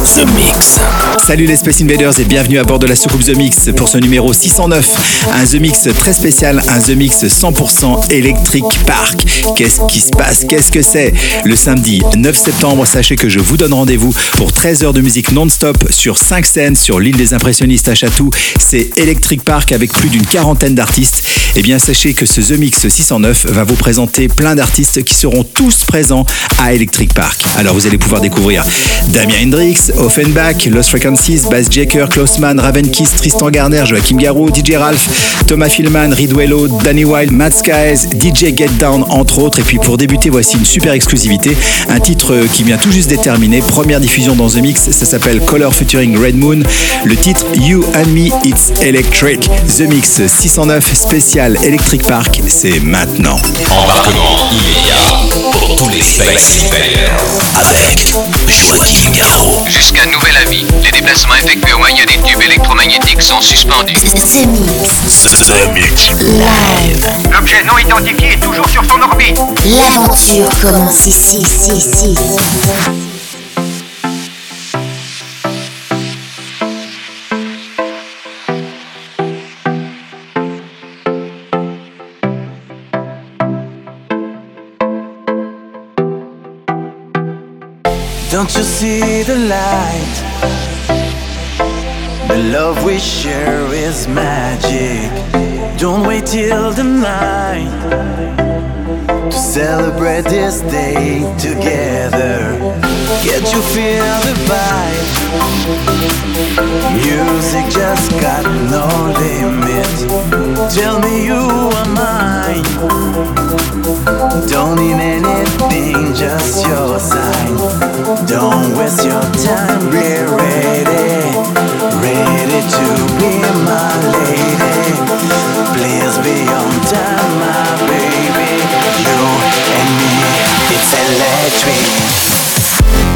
The Mix. Salut les Space Invaders et bienvenue à bord de la soucoupe The Mix pour ce numéro 609. Un The Mix très spécial, un The Mix 100% Electric Park. Qu'est-ce qui se passe? Qu'est-ce que c'est? Le samedi 9 septembre, sachez que je vous donne rendez-vous pour 13 heures de musique non-stop sur 5 scènes sur l'île des impressionnistes à Chatou. C'est Electric Park avec plus d'une quarantaine d'artistes. Et bien sachez que ce The Mix 609 va vous présenter plein d'artistes qui seront tous présents à Electric Park. Alors vous allez pouvoir découvrir Damien Hendrix, Offenbach, Lost Frequencies, Bass Jacker, Klausman, Raven Kiss, Tristan Garner, Joachim Garou, DJ Ralph, Thomas Filman, Ridwello, Danny Wild, Matt Skies, DJ Get Down, entre autres. Et puis pour débuter, voici une super exclusivité, un titre qui vient tout juste d'être première diffusion dans The Mix, ça s'appelle Color Featuring Red Moon. Le titre You and Me, It's Electric. The Mix 609 spécial Electric Park, c'est maintenant. Embarquement immédiat pour tous les avec Joachim Garraud. Jusqu'à nouvel avis, les déplacements effectués au moyen des tubes électromagnétiques sont suspendus. The Mix. The Mix. Live. L'objet non identifié est toujours sur son orbite. L'aventure commence ici, ici, ici. Don't you see the light? The love we share is magic. Don't wait till the night to celebrate this day together. Can't you feel the vibe? Music just got no limit. Tell me you are mine. Don't need anything, just your sign. Don't waste your time, be ready, ready to be my lady. Please be on time, my baby. You and me, it's electric.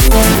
The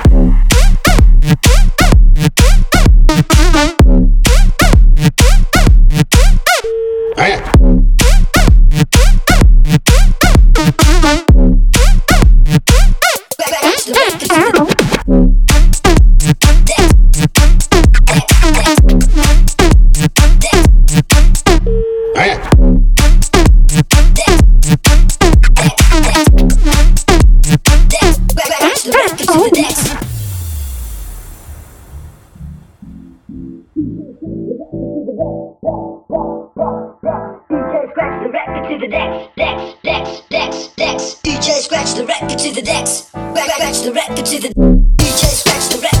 rapper to the decks, decks, decks, decks, decks. DJ scratch the record to the decks. Scratch, the record to the. DJ scratch the record.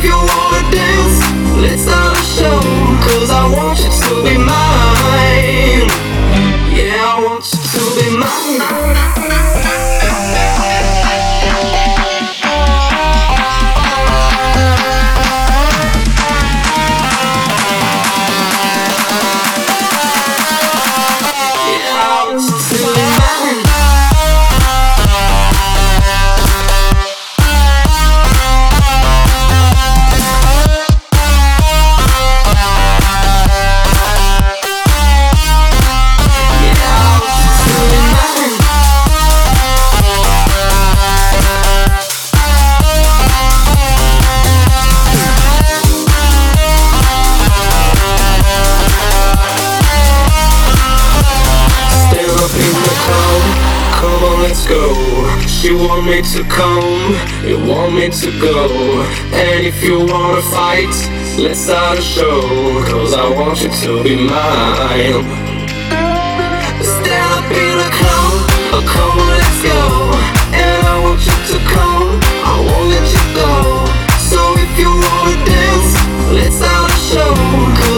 If you wanna dance, let's start a show. Cause I want you to be mine. Yeah, I want you to be mine. Me to come, you want me to go. And if you wanna fight, let's start a show. Cause I want you to be mine. Stand up in oh come on, let's go. And I want you to come, I won't let you go. So if you wanna dance, let's start a show.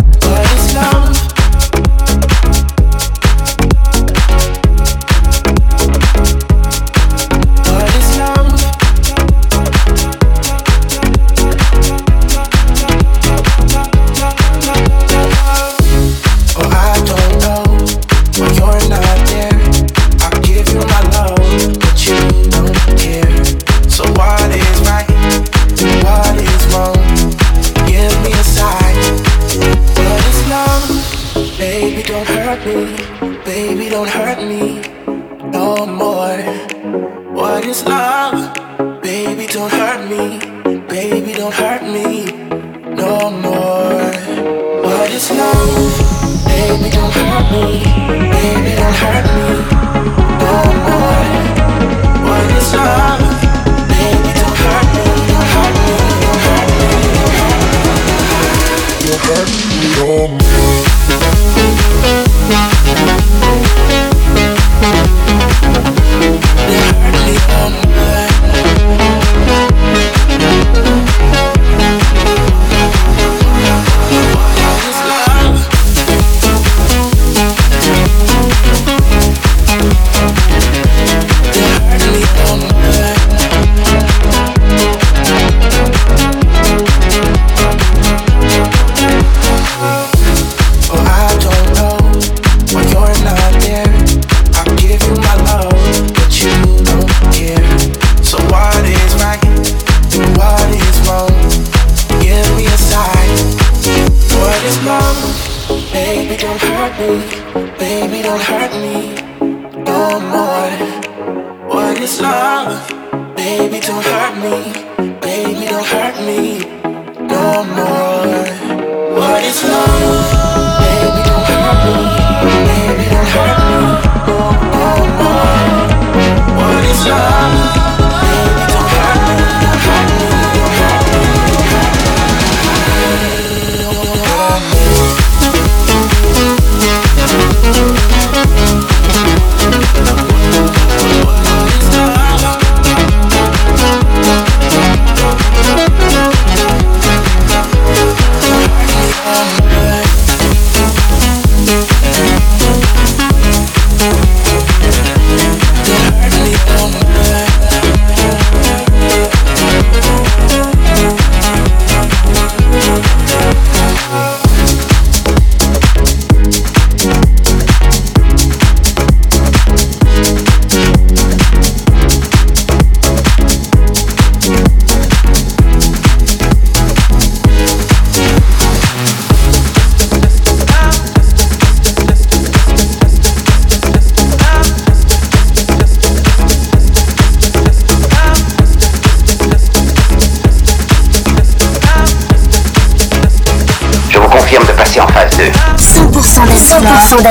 Hardly on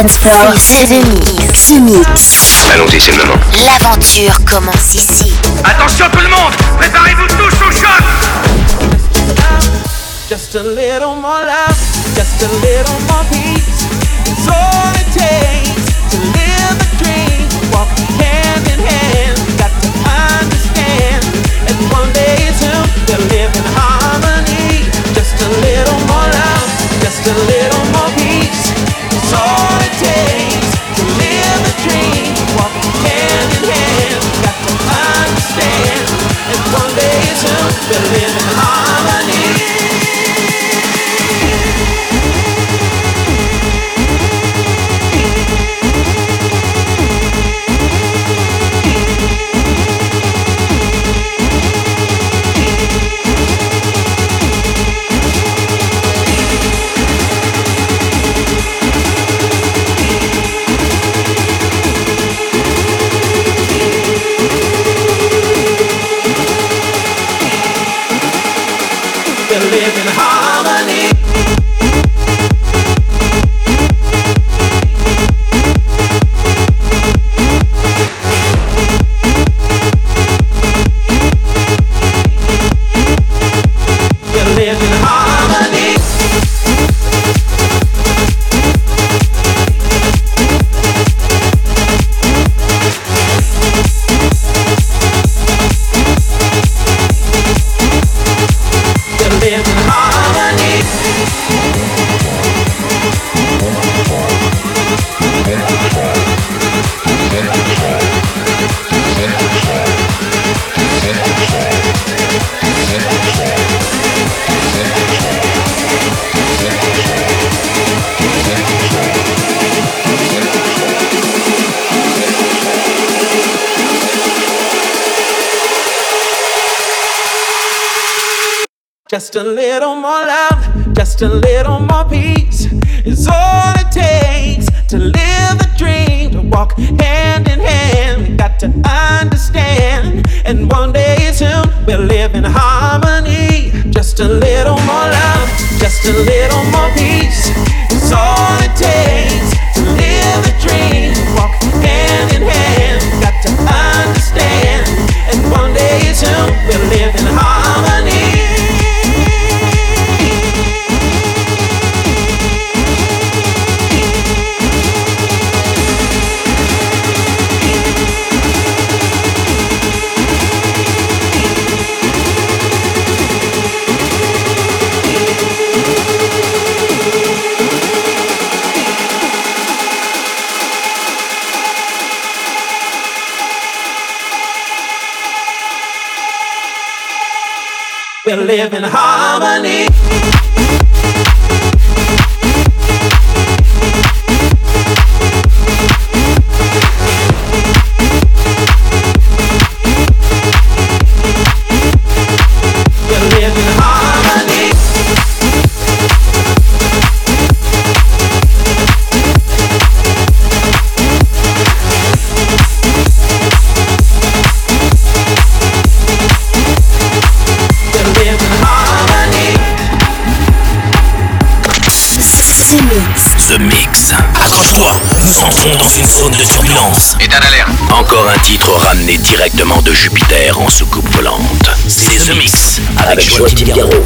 floor, c'est The Mix. Mix. Allons-y, c'est le moment. L'aventure commence ici. Attention tout le monde, préparez-vous tous au choc. Just a little more love, just a little more peace. Just a little more love, just a little more peace is all it takes to live the dream, to walk hand in hand. We got to understand, and one day soon we'll live in harmony. Directement de Jupiter en soucoupe volante. C'est The Mix avec Joachim Garraud.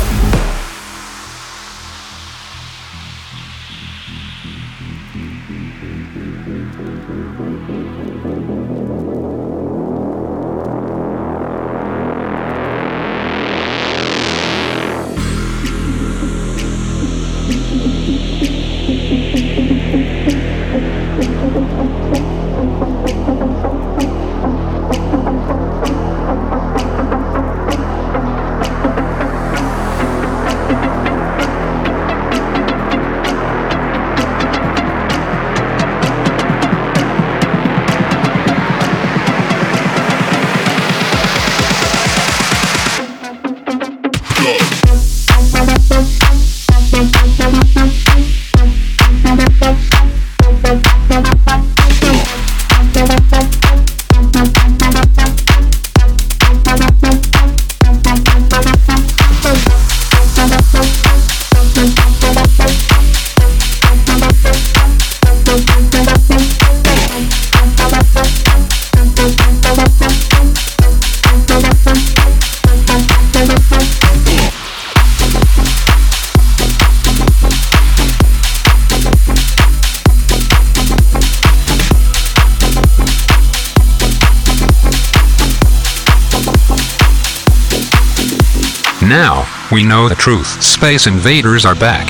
Now, we know the truth. Space invaders are back.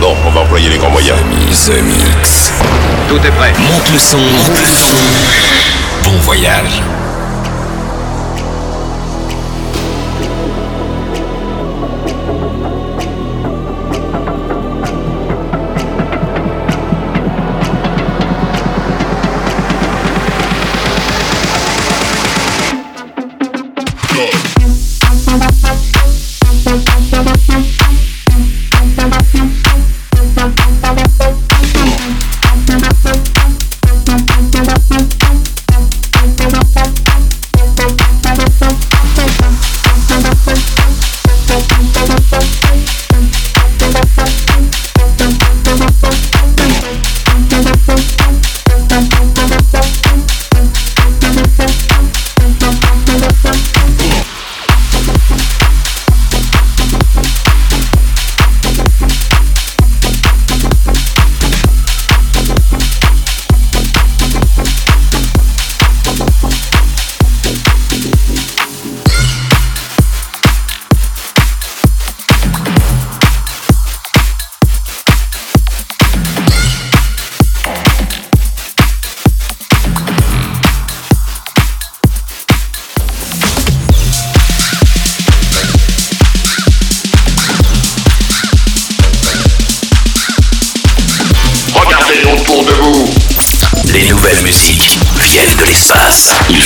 Bon, on va employer les grands moyens. The Mix. Tout est prêt. Monte le son, monte le son. Bon voyage.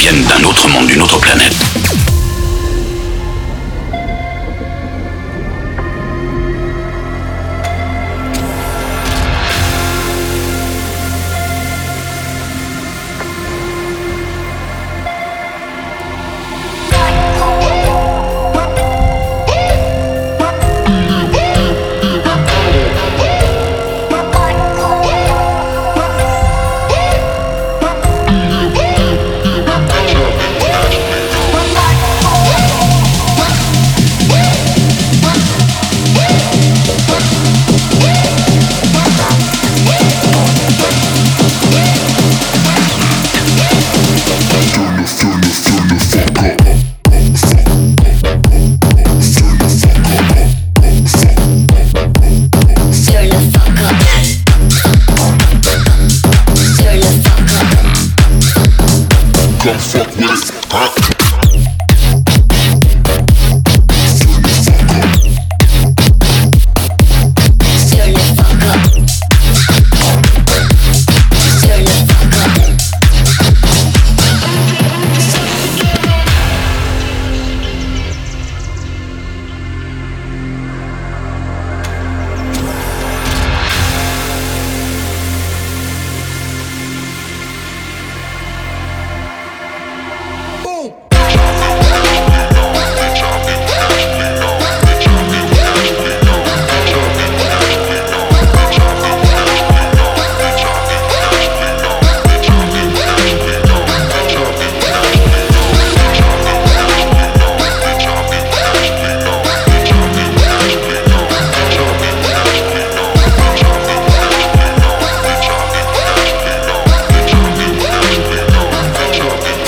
Viennent d'un autre monde, d'une autre planète.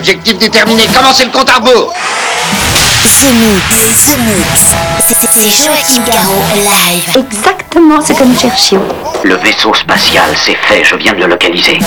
Objectif déterminé, commencez le compte à rebours? The Mix, The Mix, c'est Joachim Garraud live. Exactement ce que nous cherchions. Le vaisseau spatial, c'est fait, je viens de le localiser.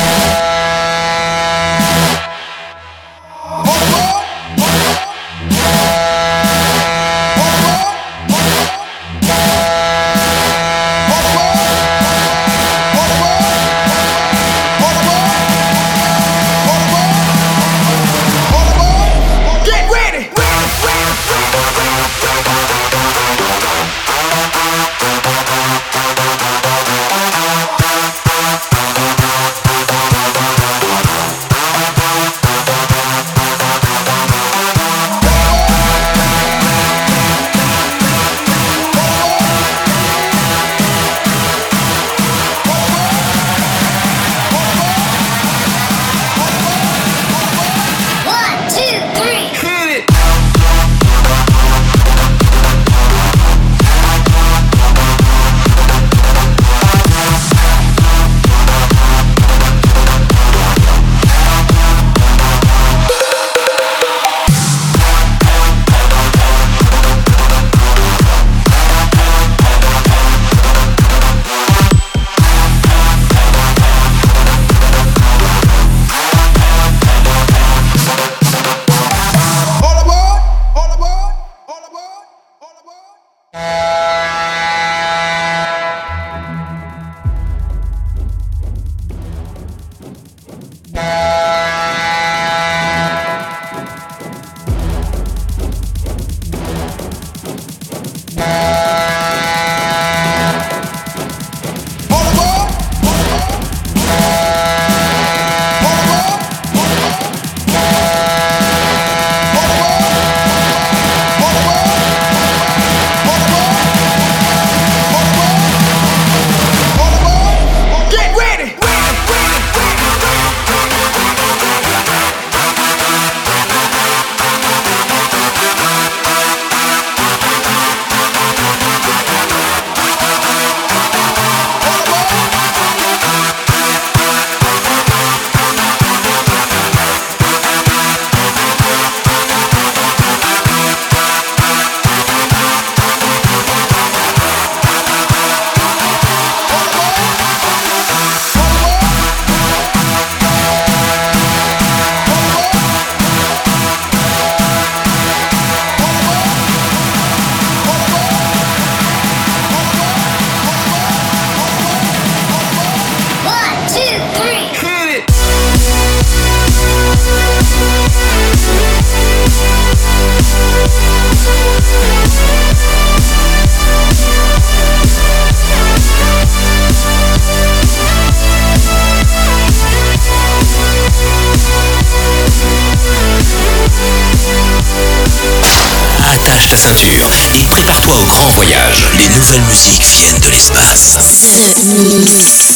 Peace.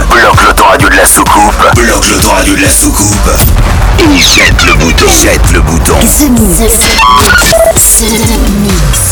Mix. Bloque l'autoradio de la soucoupe. Bloque l'autoradio de la soucoupe. Et jette le bouton. Jette le bouton. The Mix. The Mix.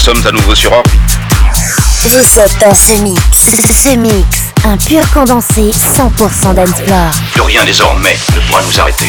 Sommes à nouveau sur orbite. Vous êtes dans ce mix. Ce mix, un pur condensé 100% dancefloor. Plus rien désormais ne pourra nous arrêter.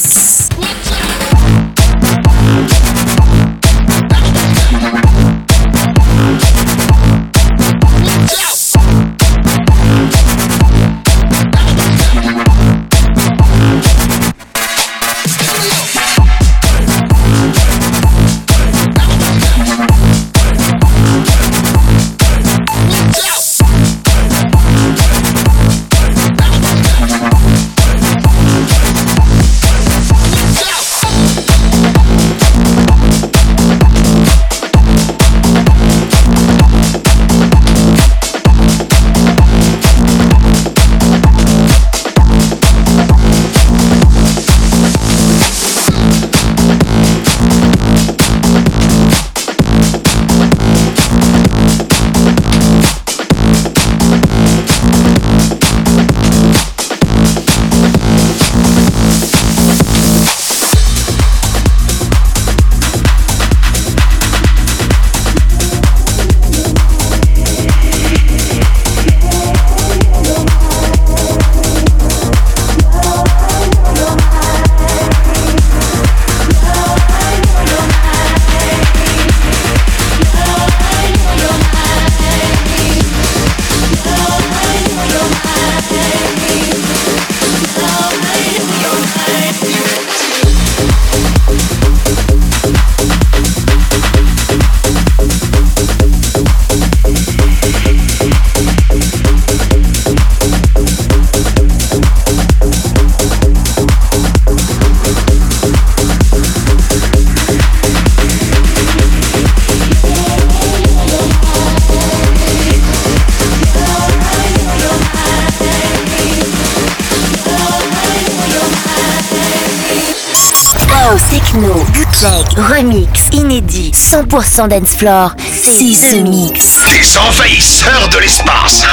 100% dance floor, c'est The Mix. Des envahisseurs de l'espace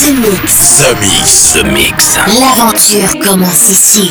The Mix. The Mix. The Mix. L'aventure commence ici.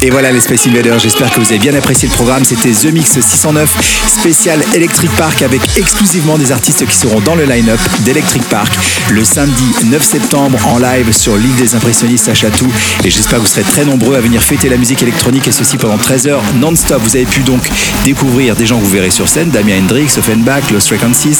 Et voilà les Space Invaders, j'espère que vous avez bien apprécié le programme. C'était The Mix 609 spécial Electric Park avec exclusivement des artistes qui seront dans le line-up d'Electric Park le samedi 9 septembre en live sur l'île des impressionnistes à Chatou. Et j'espère que vous serez très nombreux à venir fêter la musique électronique et ceci pendant 13 heures non-stop. Vous avez pu donc découvrir des gens que vous verrez sur scène Damien Hendrix, Offenbach, Lost Frequencies,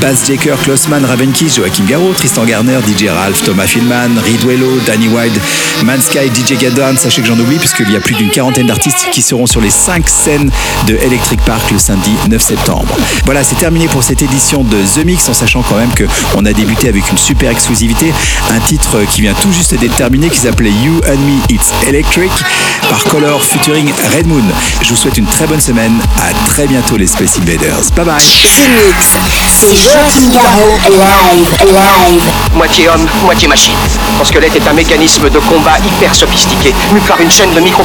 Baz Jaker, Klossman, Ravenkis, Joachim Garraud, Tristan Garner, DJ Ralph, Thomas Filman, Ridwello, Danny Wilde, Mansky, DJ Gadan. Sachez que j'en oublie puisqu'il y a plus d'une quarantaine d'artistes qui seront sur les 5 scènes de Electric Park le samedi 9 septembre. Voilà, c'est terminé pour cette édition de The Mix en sachant quand même qu'on a débuté avec une super exclusivité, un titre qui vient tout juste d'être terminé qui s'appelait You and Me It's Electric par Color featuring Red Moon. Je vous souhaite une très bonne semaine. À très bientôt les Space Invaders. Bye bye. The Mix. C'est Joachim Garraud. Moitié homme, moitié machine. Son squelette est un mécanisme de combat hyper sophistiqué, mu par une chaîne de